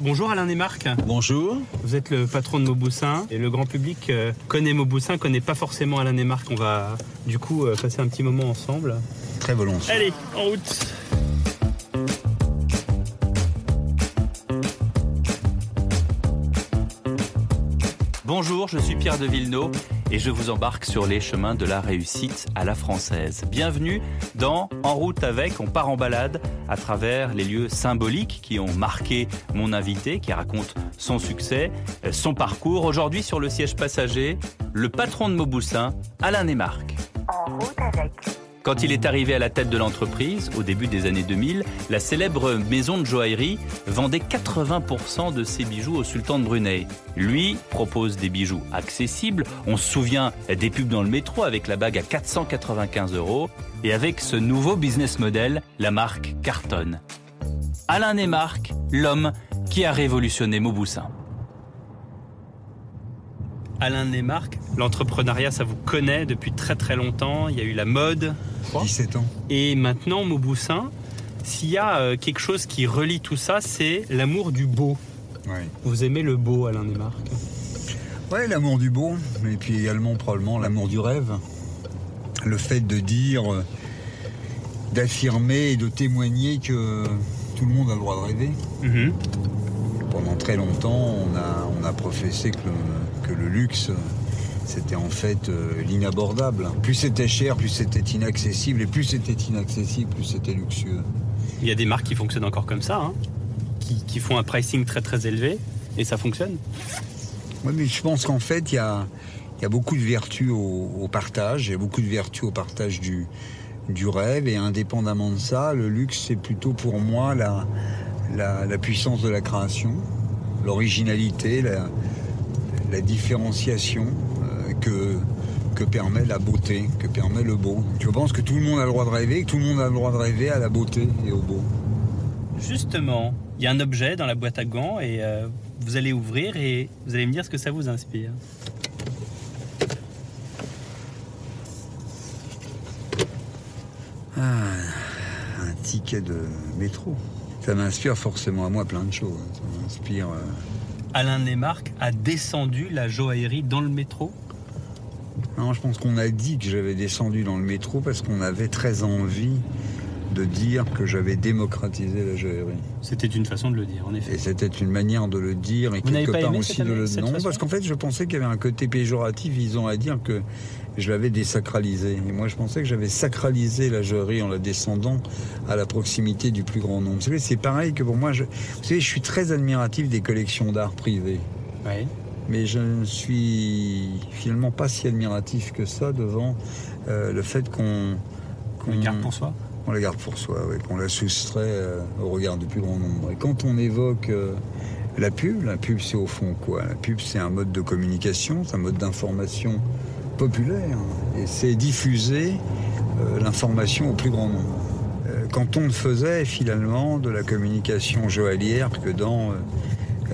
Bonjour Alain et Marc. Bonjour. Vous êtes le patron de Mauboussin et le grand public euh, connaît Mauboussin, connaît pas forcément Alain et Marc. On va du coup euh, passer un petit moment ensemble. Très volontiers. Allez, en route. Bonjour, je suis Pierre de Villeneuve et je vous embarque sur les chemins de la réussite à la française. Bienvenue dans En route avec, on part en balade à travers les lieux symboliques qui ont marqué mon invité, qui raconte son succès, son parcours. Aujourd'hui sur le siège passager, le patron de Mauboussin, Alain Marc. En. Quand il est arrivé à la tête de l'entreprise, au début des années 2000, la célèbre maison de joaillerie vendait 80% de ses bijoux au sultan de Brunei. Lui propose des bijoux accessibles. On se souvient des pubs dans le métro avec la bague à 495 euros. Et avec ce nouveau business model, la marque cartonne. Alain Marc, l'homme qui a révolutionné Mauboussin. Alain Marc, l'entrepreneuriat, ça vous connaît depuis très très longtemps. Il y a eu la mode, 17 ans. Et maintenant, Mauboussin, s'il y a euh, quelque chose qui relie tout ça, c'est l'amour du beau. Vous aimez le beau, Alain Desmarques? Oui, l'amour du beau, et puis également probablement l'amour du rêve. Le fait de dire, euh, d'affirmer et de témoigner que tout le monde a le droit de rêver. Mhm. Pendant très longtemps, on a, on a professé que le luxe c'était en fait euh, l'inabordable. Plus c'était cher, plus c'était inaccessible, et plus c'était inaccessible, plus c'était luxueux. Il y a des marques qui fonctionnent encore comme ça, hein, qui, font un pricing très très élevé, et ça fonctionne. Oui, mais je pense qu'en fait, il y a, beaucoup de vertus au, partage, il y a beaucoup de vertus au partage du, du rêve, et indépendamment de ça, le luxe, c'est plutôt pour moi la, la, puissance de la création, l'originalité, la, la différenciation, que, que permet la beauté, que permet le beau. Je pense que tout le monde a le droit de rêver, que tout le monde a le droit de rêver à la beauté et au beau? Justement, il y a un objet dans la boîte à gants et euh, vous allez ouvrir et vous allez me dire ce que ça vous inspire. Ah, un ticket de métro. Ça m'inspire forcément à moi plein de choses. Ça m'inspire. Euh, Alain Nemarc a descendu la joaillerie dans le métro non, je pense qu'on a dit que j'avais descendu dans le métro parce qu'on avait très envie de dire que j'avais démocratisé la joaillerie. C'était une façon de le dire, en effet. Et c'était une manière de le dire et quelque part aussi de le. Non, parce qu'en fait, je pensais qu'il y avait un côté péjoratif visant à dire que je l'avais désacralisé. Et moi, je pensais que j'avais sacralisé la joaillerie en la descendant à la proximité du plus grand nombre. Vous savez, c'est pareil que pour moi. Je... Vous savez, je suis très admiratif des collections d'art privées. Oui mais je ne suis finalement pas si admiratif que ça devant euh, le fait qu'on qu les garde pour soi. On les garde pour soi, oui, qu'on la soustrait euh, au regard du plus grand nombre. Et quand on évoque euh, la pub, la pub c'est au fond quoi? La pub c'est un mode de communication, c'est un mode d'information populaire, et c'est diffuser l'information au plus grand nombre. quand on ne faisait finalement de la communication joaillière que dans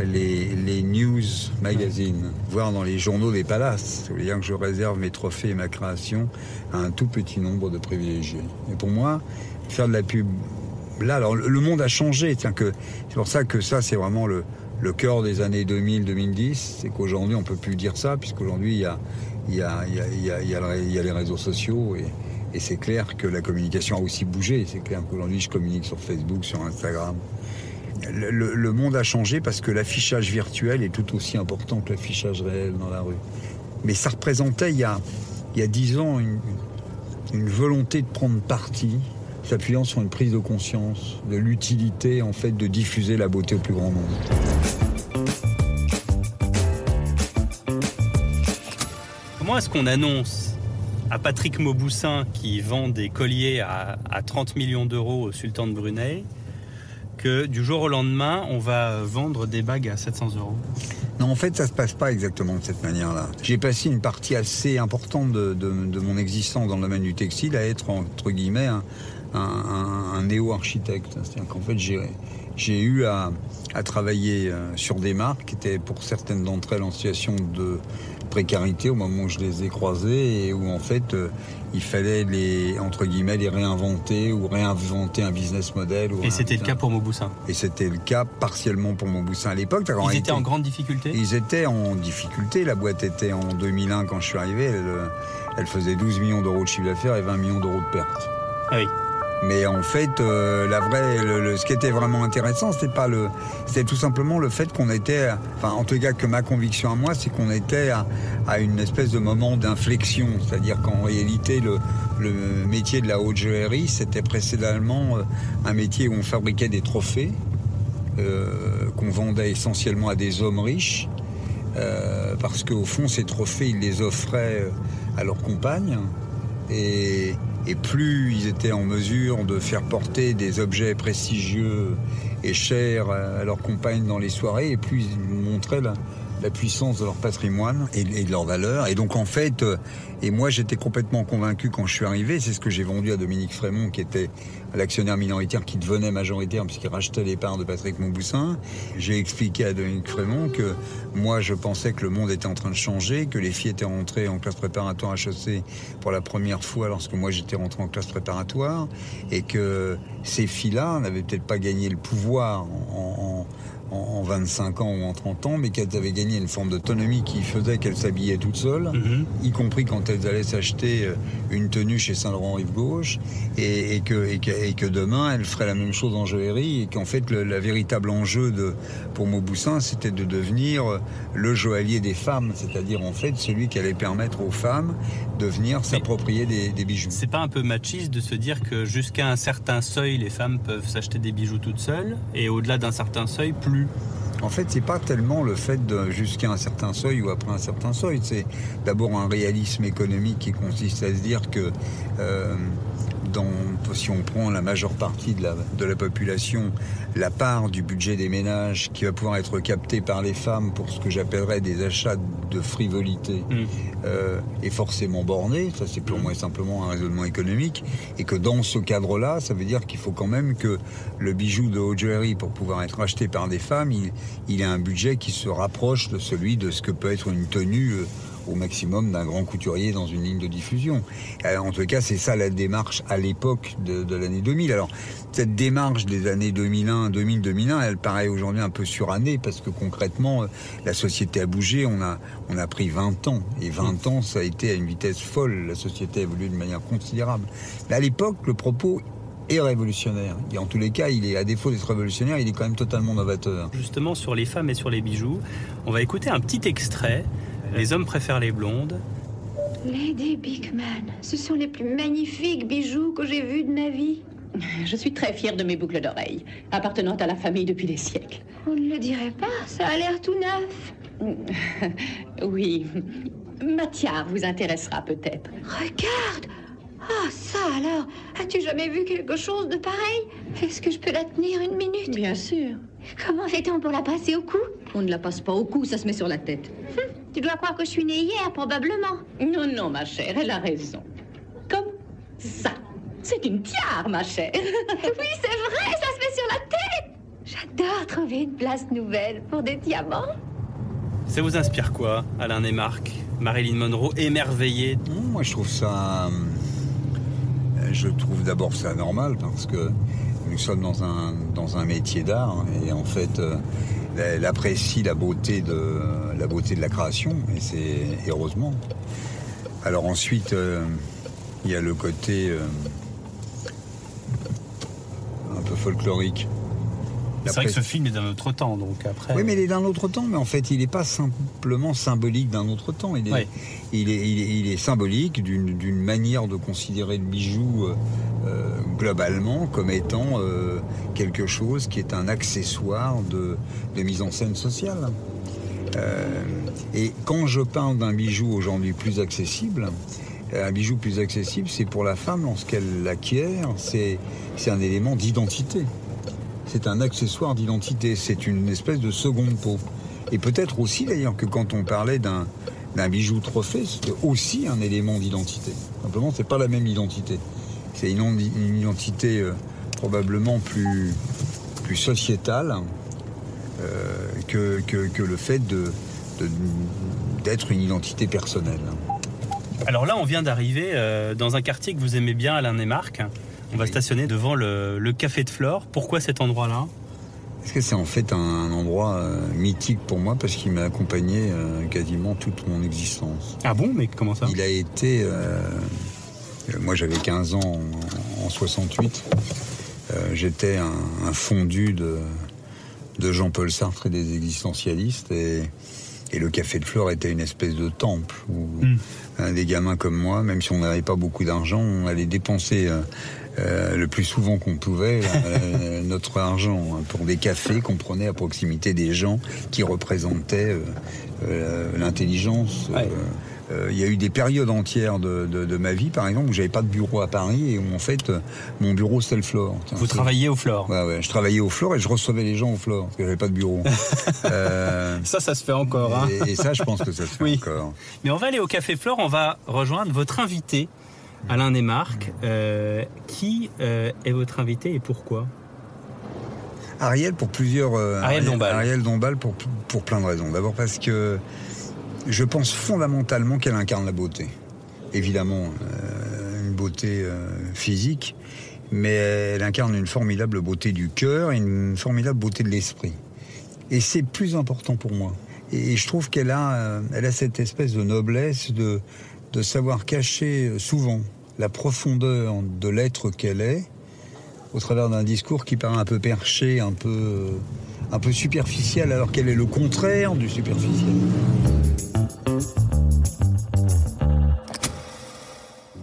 les, news magazines, voire dans les journaux des palaces. Ça veut dire que je réserve mes trophées et ma création à un tout petit nombre de privilégiés. Et pour moi, faire de la pub, là, alors le monde a changé. C'est pour ça que ça, c'est vraiment le, le cœur des années 2000-2010. C'est qu'aujourd'hui, on peut plus dire ça, puisqu'aujourd'hui, il y a, il y, a, les réseaux sociaux et, c'est clair que la communication a aussi bougé. C'est clair qu'aujourd'hui, je communique sur Facebook, sur Instagram le, monde a changé parce que l'affichage virtuel est tout aussi important que l'affichage réel dans la rue. Mais ça représentait il y a, il dix ans une, volonté de prendre parti, s'appuyant sur une prise de conscience de l'utilité en fait de diffuser la beauté au plus grand nombre. Comment est-ce qu'on annonce à Patrick Mauboussin qui vend des colliers à, à 30 millions d'euros au sultan de Brunei que du jour au lendemain, on va vendre des bagues à 700 euros? Non, en fait, ça se passe pas exactement de cette manière-là. J'ai passé une partie assez importante de, mon existence dans le domaine du textile à être, entre guillemets, un, néo-architecte. C'est-à-dire qu'en fait, j'ai eu à, travailler sur des marques qui étaient pour certaines d'entre elles en situation de précarité au moment où je les ai croisées et où en fait il fallait les entre guillemets les réinventer ou réinventer un business model. et c'était le cas pour Mauboussin. Et c'était le cas partiellement pour Mauboussin à l'époque. Ils étaient en grande difficulté? Ils étaient en difficulté. La boîte était en 2001 quand je suis arrivé. Elle, elle faisait 12 millions d'euros de chiffre d'affaires et 20 millions d'euros de pertes. Ah oui. Mais en fait, euh, ce qui était vraiment intéressant, c'était pas tout simplement le fait qu'on était, en tout cas que ma conviction à moi, c'est qu'on était à, une espèce de moment d'inflexion, c'est-à-dire qu'en réalité, le, métier de la haute joaillerie, c'était précédemment euh, un métier où on fabriquait des trophées, euh, qu'on vendait essentiellement à des hommes riches, parce qu'au fond, ces trophées, ils les offraient à leurs compagnes et plus ils étaient en mesure de faire porter des objets prestigieux et chers à leurs compagnes dans les soirées, et plus ils montraient la puissance de leur patrimoine et, de leur valeur. Et donc en fait, euh, et moi j'étais complètement convaincu quand je suis arrivé, c'est ce que j'ai vendu à Dominique Frémont, qui était l'actionnaire minoritaire qui devenait majoritaire puisqu'il rachetait les parts de Patrick Montboussin. J'ai expliqué à Dominique Frémont que moi je pensais que le monde était en train de changer, que les filles étaient rentrées en classe préparatoire à HEC pour la première fois lorsque moi j'étais rentré en classe préparatoire et que ces filles-là n'avaient peut-être pas gagné le pouvoir en, 25 ans ou en 30 ans, mais qu'elles avaient gagné une forme d'autonomie qui faisait qu'elles s'habillaient toutes seules, mhm. y compris quand elles allaient s'acheter euh, une tenue chez Saint-Laurent-Rive-Gauche, et, que, et, que, demain elles feraient la même chose en joaillerie, et qu'en fait le la véritable enjeu de, pour Mauboussin, c'était de devenir euh, le joaillier des femmes, c'est-à-dire en fait celui qui allait permettre aux femmes de venir s'approprier des, des, bijoux. C'est pas un peu machiste de se dire que jusqu'à un certain seuil, les femmes peuvent s'acheter des bijoux toutes seules, et au-delà d'un certain seuil, plus en fait, c'est pas tellement le fait de jusqu'à un certain seuil ou après un certain seuil. C'est d'abord un réalisme économique qui consiste à se dire que euh, si on prend la majeure partie de la, de la population, la part du budget des ménages qui va pouvoir être captée par les femmes pour ce que j'appellerais des achats de frivolité mm. euh, est forcément bornée. Ça, c'est purement et simplement un raisonnement économique. Et que dans ce cadre-là, ça veut dire qu'il faut quand même que le bijou de haute joaillerie, pour pouvoir être acheté par des femmes, il, il a un budget qui se rapproche de celui de ce que peut être une tenue. Euh, au maximum d'un grand couturier dans une ligne de diffusion. Euh, en tout cas, c'est ça la démarche à l'époque de, l'année 2000. Alors, cette démarche des années 2001, 2000, 2001, elle paraît aujourd'hui un peu surannée parce que concrètement, euh, la société a bougé. On a, on a pris 20 ans. Et 20 ans, ça a été à une vitesse folle. La société a évolué de manière considérable. Mais à l'époque, le propos est révolutionnaire. Et en tous les cas, il est, à défaut d'être révolutionnaire, il est quand même totalement novateur. Justement, sur les femmes et sur les bijoux, on va écouter un petit extrait les hommes préfèrent les blondes. Lady Bigman, ce sont les plus magnifiques bijoux que j'ai vus de ma vie. Je suis très fière de mes boucles d'oreilles, appartenant à la famille depuis des siècles. On ne le dirait pas, ça a l'air tout neuf. oui. Mathia vous intéressera peut-être. Regarde Ah, ça alors As-tu jamais vu quelque chose de pareil? Est-ce que je peux la tenir une minute? Bien sûr. Comment fait-on pour la passer au cou? On ne la passe pas au cou, ça se met sur la tête. Hum, tu dois croire que je suis née hier, probablement. Non, non, ma chère, elle a raison. Comme ça. C'est une tiare, ma chère. oui, c'est vrai, ça se met sur la tête. J'adore trouver une place nouvelle pour des diamants. Ça vous inspire quoi, Alain et Marc Marilyn Monroe émerveillée Moi, je trouve ça. Euh, je trouve d'abord ça normal parce que nous sommes dans un, dans un métier d'art et en fait, euh, elle apprécie la beauté de la beauté de la création et c'est heureusement. Alors ensuite, euh, il y a le côté euh, un peu folklorique c'est vrai que ce film est d'un autre temps, donc après. Oui, mais il est d'un autre temps, mais en fait, il n'est pas simplement symbolique d'un autre temps. Il est, il, est, il, est, symbolique d'une manière de considérer le bijou euh, euh, globalement comme étant euh, quelque chose qui est un accessoire de, mise en scène sociale. et quand je parle d'un bijou aujourd'hui plus accessible, un bijou plus accessible, c'est pour la femme lorsqu'elle l'acquiert, c'est un élément d'identité c'est un accessoire d'identité, c'est une espèce de seconde peau. Et peut-être aussi d'ailleurs que quand on parlait d'un bijou trophée, c'était aussi un élément d'identité. Simplement, c'est pas la même identité. C'est une, identité euh, probablement plus plus sociétal que, que, le fait de, d'être une identité personnelle. Alors là, on vient d'arriver dans un quartier que vous aimez bien, Alain et Marc. On va stationner devant le, le Café de Flore. Pourquoi cet endroit-là? Parce que c'est en fait un, endroit euh, mythique pour moi parce qu'il m'a accompagné euh, quasiment toute mon existence. Ah bon? Mais comment ça? Il a été... Euh, moi j'avais 15 ans en, 68. J'étais un, fondu de, de Jean-Paul Sartre et des existentialistes et, le Café de Flore était une espèce de temple où hmm. des gamins comme moi, même si on n'avait pas beaucoup d'argent, on allait dépenser euh, le plus souvent qu'on pouvait euh, notre argent hein, pour des cafés qu'on prenait à proximité des gens qui représentaient euh. Il y a eu des périodes entières de, ma vie, par exemple, où j'avais pas de bureau à Paris et où en fait mon bureau c'était le Flore. Vous travailliez au Flore ouais, ouais, je travaillais au Flore et je recevais les gens au Flore parce que j'avais pas de bureau. ça, ça se fait encore. Hein. Et, ça, je pense que ça se fait encore. Mais on va aller au Café Flore, on va rejoindre votre invité Alain Desmarques. Euh, qui euh, est votre invité et pourquoi? Ariel pour plusieurs. Euh, Ariel Dombal. Ariel Dombal pour, pour plein de raisons. D'abord parce que je pense fondamentalement qu'elle incarne la beauté. Évidemment, une beauté physique, mais elle incarne une formidable beauté du cœur et une formidable beauté de l'esprit. Et c'est plus important pour moi. Et je trouve qu'elle a, elle a cette espèce de noblesse de, savoir cacher souvent la profondeur de l'être qu'elle est au travers d'un discours qui paraît un peu perché, un peu superficiel, alors qu'elle est le contraire du superficiel.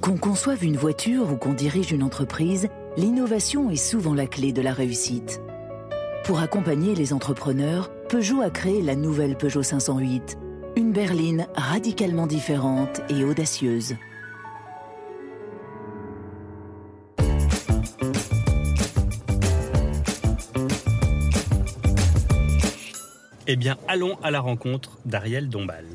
Qu'on conçoive une voiture ou qu'on dirige une entreprise, l'innovation est souvent la clé de la réussite. Pour accompagner les entrepreneurs, Peugeot a créé la nouvelle Peugeot 508, une berline radicalement différente et audacieuse. Eh bien, allons à la rencontre d'Ariel Dombal.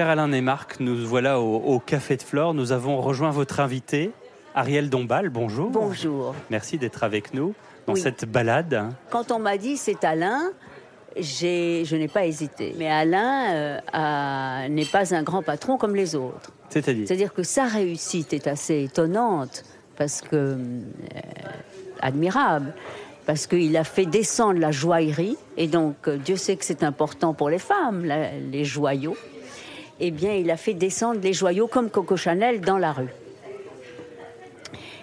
Cher Alain et Marc, nous voilà au, Café de Flore. Nous avons rejoint votre invité, Ariel Dombal. Bonjour. Bonjour. Merci d'être avec nous dans cette balade Quand on m'a dit c'est Alain, je n'ai pas hésité. Mais Alain euh, n'est pas un grand patron comme les autres. C'est-à-dire? C'est-à-dire que sa réussite est assez étonnante, parce que euh, admirable, parce qu'il a fait descendre la joaillerie, et donc euh, Dieu sait que c'est important pour les femmes, les joyaux. Eh bien, il a fait descendre les joyaux comme Coco Chanel dans la rue.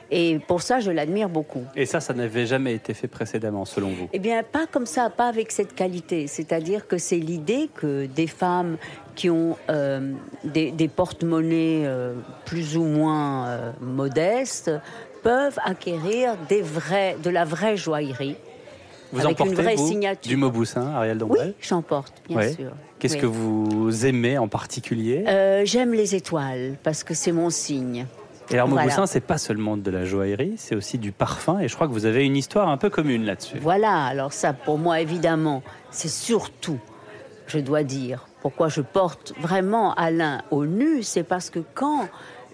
Et pour ça, je l'admire beaucoup. Et ça, ça n'avait jamais été fait précédemment, selon vous? Eh bien, pas comme ça, pas avec cette qualité. C'est-à-dire que c'est l'idée que des femmes qui ont euh, des, porte-monnaies euh, plus ou moins euh, modestes peuvent acquérir des vrais, de la vraie joaillerie. Vous avec une vraie signature. du Mauboussin, Ariel Dombal Oui, j'en porte, bien sûr. Qu'est-ce que vous aimez en particulier? J'aime les étoiles, parce que c'est mon signe. Et alors, Mauboussin, c'est pas seulement de la joaillerie, c'est aussi du parfum. Et je crois que vous avez une histoire un peu commune là-dessus. Voilà, alors ça, pour moi, évidemment, c'est surtout, je dois dire, pourquoi je porte vraiment Alain au nu, c'est parce que quand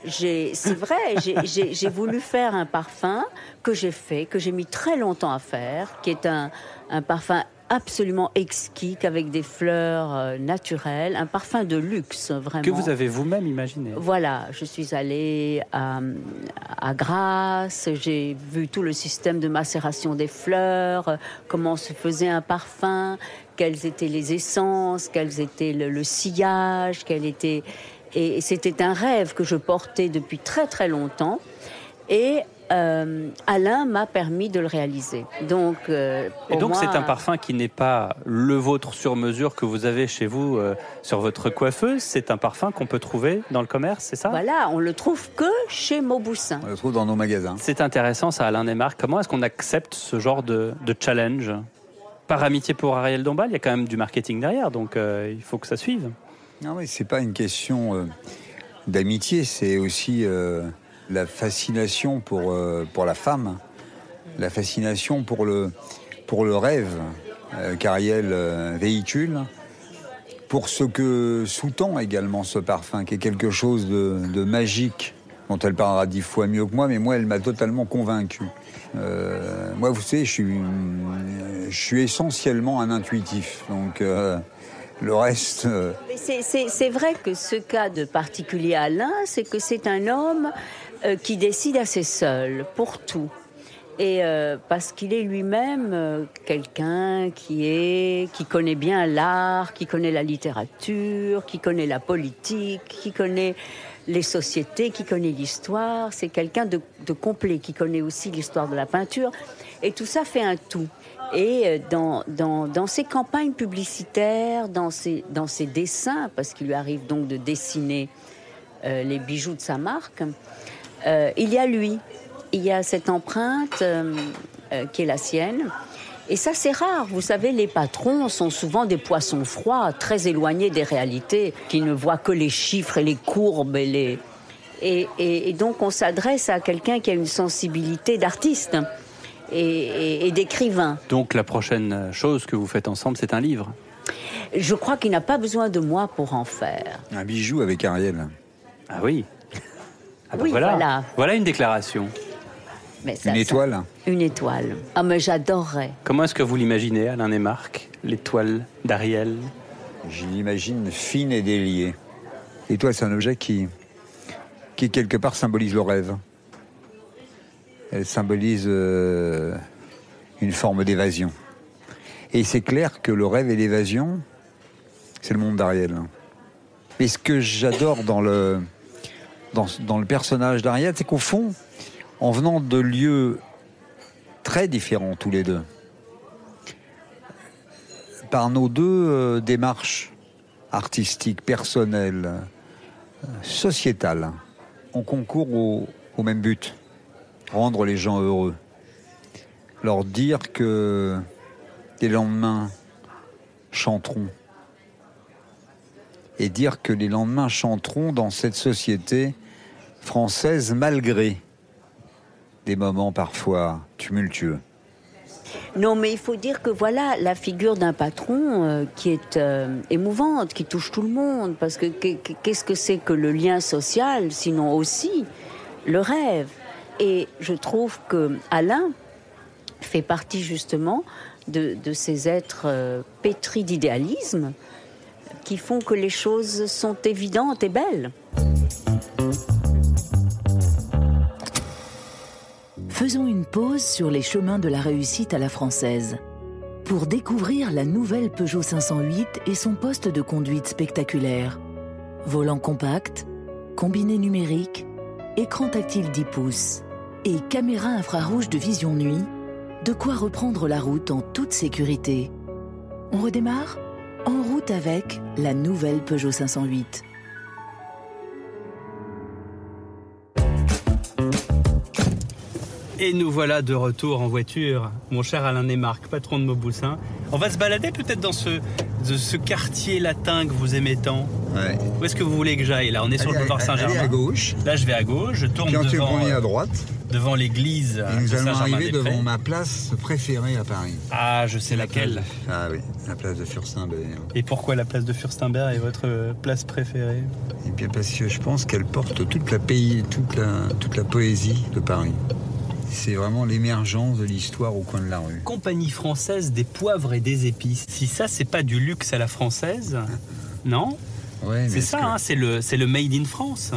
c'est vrai, j'ai voulu faire un parfum que j'ai fait, que j'ai mis très longtemps à faire, qui est un, un parfum absolument exquis, avec des fleurs euh, naturelles, un parfum de luxe, vraiment. Que vous avez vous-même imaginé. Voilà, je suis allée à, à Grasse, j'ai vu tout le système de macération des fleurs, comment se faisait un parfum, quelles étaient les essences, quels étaient le, sillage, quel était... Et c'était un rêve que je portais depuis très très longtemps. Et euh, Alain m'a permis de le réaliser. Donc, euh, et donc c'est un parfum qui n'est pas le vôtre sur mesure que vous avez chez vous euh, sur votre coiffeuse. C'est un parfum qu'on peut trouver dans le commerce, c'est ça? Voilà, on le trouve que chez Mauboussin. On le trouve dans nos magasins. C'est intéressant ça, Alain Desmarques. Comment est-ce qu'on accepte ce genre de, challenge? Par amitié pour Ariel Dombal, il y a quand même du marketing derrière, donc il faut que ça suive. Non, mais c'est pas une question d'amitié, c'est aussi la fascination pour, euh, pour la femme la fascination pour le, pour le rêve euh, qu'Ariel euh, véhicule, pour ce que sous-tend également ce parfum, qui est quelque chose de, de magique, dont elle parlera dix fois mieux que moi, mais moi, elle m'a totalement convaincu. Euh, moi, vous savez, je suis, je suis essentiellement un intuitif, donc euh, le reste. euh, c'est- vrai que ce cas de particulier Alain, c'est que c'est un homme euh, qui décide assez seul pour tout. Et euh, parce qu'il est lui-même quelqu'un qui est, qui connaît bien l'art, qui connaît la littérature, qui connaît la politique, qui connaît les sociétés, qui connaît l'histoire. C'est quelqu'un de complet, qui connaît aussi l'histoire de la peinture. Et tout ça fait un tout. Et euh, dans, dans, ses campagnes publicitaires, dans ses, dans ses dessins, parce qu'il lui arrive donc de dessiner euh, les bijoux de sa marque, euh, il y a lui. Il y a cette empreinte qui est la sienne. Et ça, c'est rare. Vous savez, les patrons sont souvent des poissons froids, très éloignés des réalités, qui ne voient que les chiffres et les courbes et les. Et- et donc, on s'adresse à quelqu'un qui a une sensibilité d'artiste et, et- et d'écrivain. Donc la prochaine chose que vous faites ensemble, c'est un livre. Je crois qu'il n'a pas besoin de moi pour en faire. un bijou avec Ariel. Ah oui. Ah bah Oui, voilà. voilà. Voilà une déclaration. Mais ça- Une ça- étoile Une étoile. Ah, mais j'adorerais. Comment est-ce que vous l'imaginez, Alain et Marc L'étoile d'Ariel? Je l'imagine fine et déliée. L'étoile, c'est un objet qui, qui quelque part symbolise le rêve. Elle symbolise euh, une forme d'évasion. Et c'est clair que le rêve et l'évasion, c'est le monde d'Ariel. Mais ce que j'adore dans le, dans, le personnage d'Ariel, c'est qu'au fond, en venant de lieux très différents tous les deux, par nos deux euh, démarches artistiques, personnelles, euh, sociétales, on concourt au même but, rendre les gens heureux. Leur dire que les lendemains chanteront. Et dire que les lendemains chanteront dans cette société française malgré des moments parfois tumultueux. Non, mais il faut dire que voilà la figure d'un patron euh, qui est euh, émouvante, qui touche tout le monde. Parce que qu'est- qu'est-ce que c'est que le lien social, sinon aussi le rêve? Et je trouve que Alain fait partie justement de, de ces êtres euh, pétris d'idéalisme qui font que les choses sont évidentes et belles. Faisons une pause sur les chemins de la réussite à la française pour découvrir la nouvelle Peugeot 508 et son poste de conduite spectaculaire. Volant compact, combiné numérique, écran tactile 10 pouces et caméra infrarouge de vision nuit, de quoi reprendre la route en toute sécurité. On redémarre En route avec la nouvelle Peugeot 508. Et nous voilà de retour en voiture, mon cher Alain et Marc, patron de Mauboussin. On va se balader peut-être dans ce, de ce quartier latin que vous aimez tant. Ouais. Où est-ce que vous voulez que j'aille Là, on est sur le boulevard allez à Saint-Germain. gauche. Là, je vais à gauche, je tourne Puis tu devant, premier euh, à droite. Devant l'église Et nous de allons arriver devant ma place préférée à Paris. Ah, je sais laquelle. Ah oui, la place de Furstenberg. Et pourquoi la place de Furstenberg est votre euh, place préférée? Et bien parce que je pense qu'elle porte toute la pays, toute la, toute la poésie de Paris. C'est vraiment l'émergence de l'histoire au coin de la rue. Compagnie française des poivres et des épices. Si ça, c'est pas du luxe à la française, non? Ouais, C'est ça, que- hein, c'est le, c'est le made in France.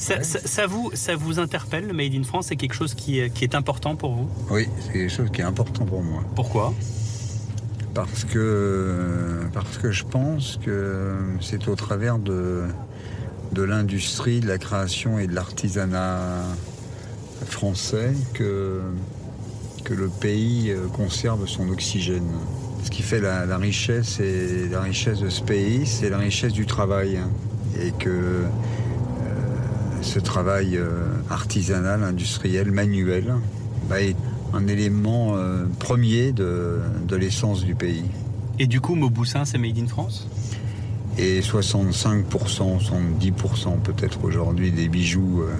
Ça, ça- ça vous, ça vous interpelle, le made in France? C'est quelque chose qui est, qui est important pour vous? Oui, c'est quelque chose qui est important pour moi. Pourquoi? Parce que, parce que je pense que c'est au travers de, de l'industrie, de la création et de l'artisanat français que, que le pays conserve son oxygène. Ce qui fait la, la richesse et la richesse de ce pays, c'est la richesse du travail. Et que ce travail euh, artisanal, industriel, manuel, bah, est un élément euh, premier de, de l'essence du pays. Et du coup, Mauboussin, c'est made in France? Et 65%, 70% peut-être aujourd'hui des bijoux euh,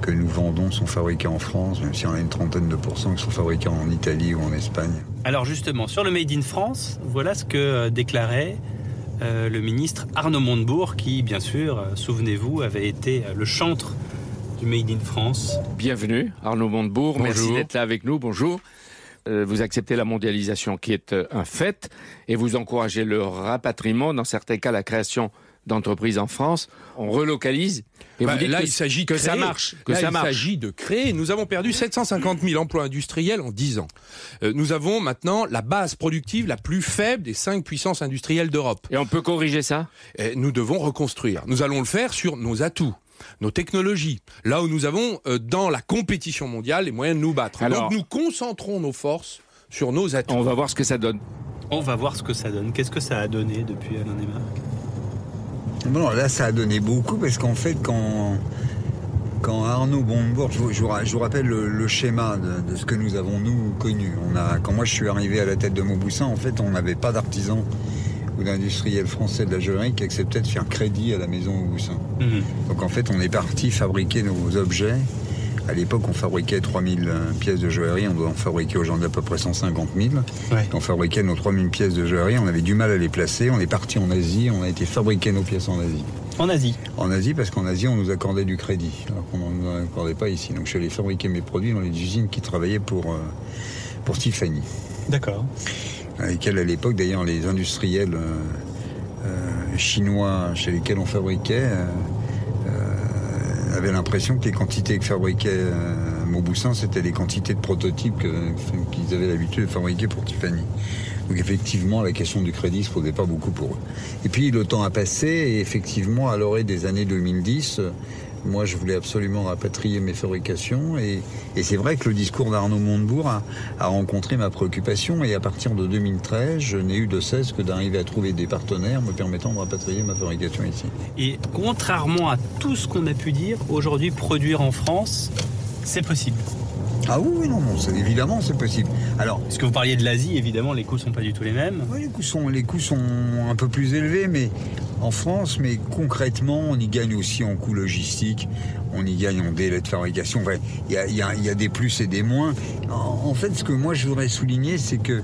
que nous vendons sont fabriqués en France, même si on a une trentaine de pourcents qui sont fabriqués en Italie ou en Espagne. Alors justement, sur le Made in France, voilà ce que déclarait euh, le ministre Arnaud Montebourg, qui, bien sûr, euh, souvenez-vous, avait été le chantre du Made in France. Bienvenue, Arnaud Montebourg. Merci d'être là avec nous. Bonjour. Vous acceptez la mondialisation qui est un fait et vous encouragez le rapatriement, dans certains cas la création d'entreprises en France. On relocalise. Et bah, là, il s'agit que ça marche. Que là, il s'agit de créer. Nous avons perdu 750 000 emplois industriels en 10 ans. Euh, nous avons maintenant la base productive la plus faible des cinq puissances industrielles d'Europe. Et on peut corriger ça? Et Nous devons reconstruire. Nous allons le faire sur nos atouts nos technologies, là où nous avons euh, dans la compétition mondiale les moyens de nous battre. Alors, Donc nous concentrons nos forces sur nos atouts. On va voir ce que ça donne. On va voir ce que ça donne. Qu'est-ce que ça a donné depuis Alain Desmarques? Bon, là, ça a donné beaucoup parce qu'en fait, quand, quand Arnaud Bombourg, je, vous, je vous rappelle le, schéma de, ce que nous avons, nous, connu. On a, quand moi je suis arrivé à la tête de Mauboussin, en fait, on n'avait pas d'artisan ou d'industriel français de la joaillerie qui acceptait de faire crédit à la maison Mauboussin. Mhm. Donc en fait, on est parti fabriquer nos objets à l'époque, on fabriquait 3000 euh, pièces de joaillerie, on doit en fabriquer aujourd'hui à peu près 150 000. On fabriquait nos 3000 pièces de joaillerie, on avait du mal à les placer. On est parti en Asie, on a été fabriquer nos pièces en Asie. En Asie En Asie, parce qu'en Asie, on nous accordait du crédit, alors qu'on n'en accordait pas ici. Donc je suis allé fabriquer mes produits dans les usines qui travaillaient pour, euh, pour Tiffany. D'accord. Avec lesquels, à l'époque, d'ailleurs, les industriels euh, chinois chez lesquels on fabriquait avait l'impression que les quantités que fabriquait euh, Mauboussin, c'était des quantités de prototypes qu'ils avaient l'habitude de fabriquer pour Tiffany. Donc effectivement, la question du crédit se posait pas beaucoup pour eux. Et puis le temps a passé et effectivement, à l'orée des années 2010, moi, je voulais absolument rapatrier mes fabrications et, c'est vrai que le discours d'Arnaud Montebourg a, rencontré ma préoccupation et à partir de 2013, je n'ai eu de cesse que d'arriver à trouver des partenaires me permettant de rapatrier ma fabrication ici. Et contrairement à tout ce qu'on a pu dire, aujourd'hui, produire en France, c'est possible. Ah oui, non, non, évidemment, c'est possible. Alors, parce que vous parliez de l'Asie, évidemment, les coûts sont pas du tout les mêmes. Oui, les coûts sont, les coûts sont un peu plus élevés, mais en France, mais concrètement, on y gagne aussi en coûts logistiques, on y gagne en délai de fabrication. Il y, a, des plus et des moins. En, fait, ce que moi je voudrais souligner, c'est que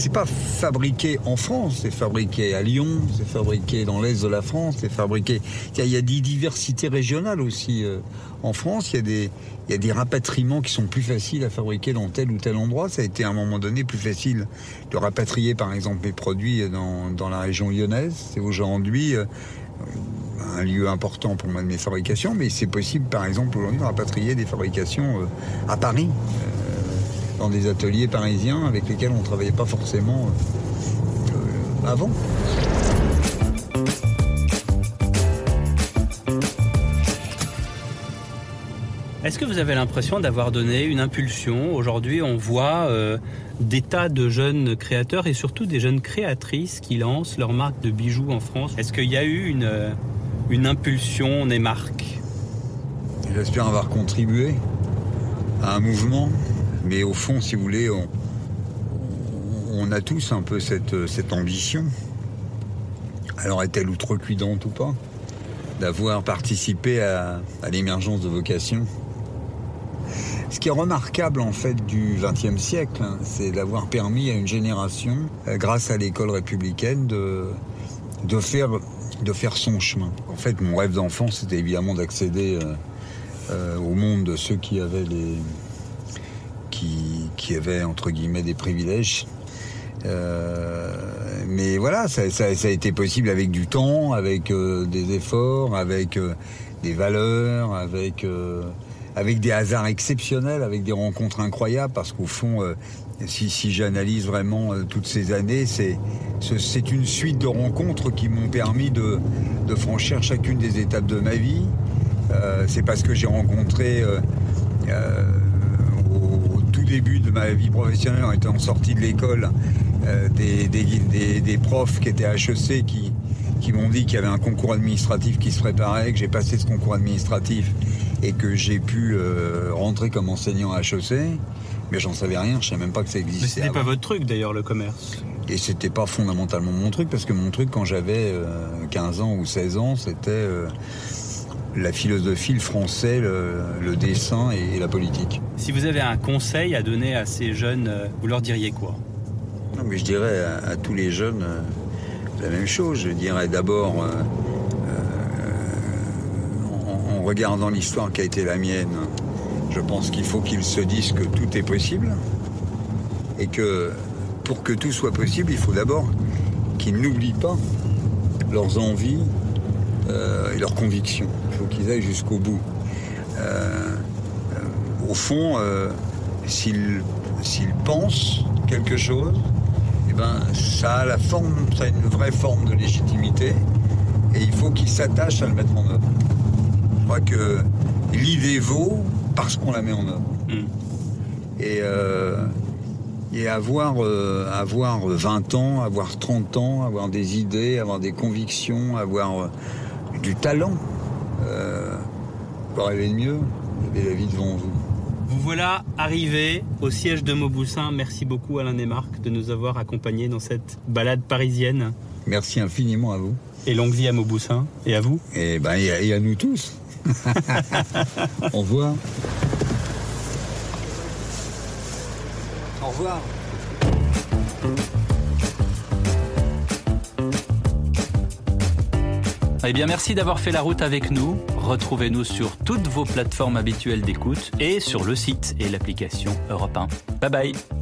c'est pas fabriqué en France, c'est fabriqué à Lyon, c'est fabriqué dans l'est de la France, c'est fabriqué. Il y, a des diversités régionales aussi. Euh, en France, il y, a des, rapatriements qui sont plus faciles à fabriquer dans tel ou tel endroit. Ça a été à un moment donné plus facile de rapatrier par exemple mes produits dans, dans la région lyonnaise. C'est aujourd'hui euh, un lieu important pour moi de mes fabrications, mais c'est possible par exemple aujourd'hui de rapatrier des fabrications euh, à Paris, dans des ateliers parisiens avec lesquels on ne travaillait pas forcément avant. Est-ce que vous avez l'impression d'avoir donné une impulsion Aujourd'hui, on voit euh, des tas de jeunes créateurs et surtout des jeunes créatrices qui lancent leur marque de bijoux en France. Est-ce qu'il y a eu une, euh, une impulsion des marques? J'espère avoir contribué à un mouvement, mais au fond, si vous voulez, on, a tous un peu cette, ambition. Alors est-elle outrecuidante ou pas d'avoir participé à, l'émergence de vocations? Ce qui est remarquable en fait du XXe siècle, hein, c'est d'avoir permis à une génération, euh, grâce à l'école républicaine, de, de, faire, de faire son chemin. En fait, mon rêve d'enfant, c'était évidemment d'accéder euh, euh, au monde de ceux qui avaient les, qui, qui avaient entre guillemets des privilèges. mais voilà, ça, a été possible avec du temps, avec des efforts, avec des valeurs, avec avec des hasards exceptionnels, avec des rencontres incroyables, parce qu'au fond, euh, si, j'analyse vraiment euh, toutes ces années, c'est une suite de rencontres qui m'ont permis de, franchir chacune des étapes de ma vie. Euh, c'est parce que j'ai rencontré début de ma vie professionnelle, en étant sorti de l'école, des, des, des, profs qui étaient HEC qui, qui m'ont dit qu'il y avait un concours administratif qui se préparait, que j'ai passé ce concours administratif et que j'ai pu euh, rentrer comme enseignant à HEC, mais j'en savais rien, je savais même pas que ça existait. Mais c'était pas votre truc d'ailleurs le commerce. Et c'était pas fondamentalement mon truc parce que mon truc quand j'avais 15 euh, ans ou 16 ans, c'était euh, la philosophie, le français, le, dessin et, la politique. Si vous avez un conseil à donner à ces jeunes, euh, vous leur diriez quoi? Non, mais Je dirais à, tous les jeunes euh, la même chose. Je dirais d'abord, euh, en, regardant l'histoire qui a été la mienne, je pense qu'il faut qu'ils se disent que tout est possible et que pour que tout soit possible, il faut d'abord qu'ils n'oublient pas leurs envies et leurs convictions qu'ils aillent jusqu'au bout. Euh, euh, au fond, euh, s'ils pensent quelque chose, eh ben, ça a la forme, ça a une vraie forme de légitimité, et il faut qu'ils s'attachent à le mettre en œuvre. Je crois que l'idée vaut parce qu'on la met en œuvre. Hmm. Et, et avoir, avoir 20 ans, avoir 30 ans, avoir des idées, avoir des convictions, avoir du talent, euh, pour rêver de mieux, vous la vie devant vous. Vous voilà arrivé au siège de Mauboussin. Merci beaucoup Alain Desmarques de nous avoir accompagnés dans cette balade parisienne. Merci infiniment à vous. Et longue vie à Mauboussin et à vous. Et, ben, et à nous tous. Au revoir. Au revoir. Eh bien, merci d'avoir fait la route avec nous. Retrouvez-nous sur toutes vos plateformes habituelles d'écoute et sur le site et l'application Europe 1. Bye bye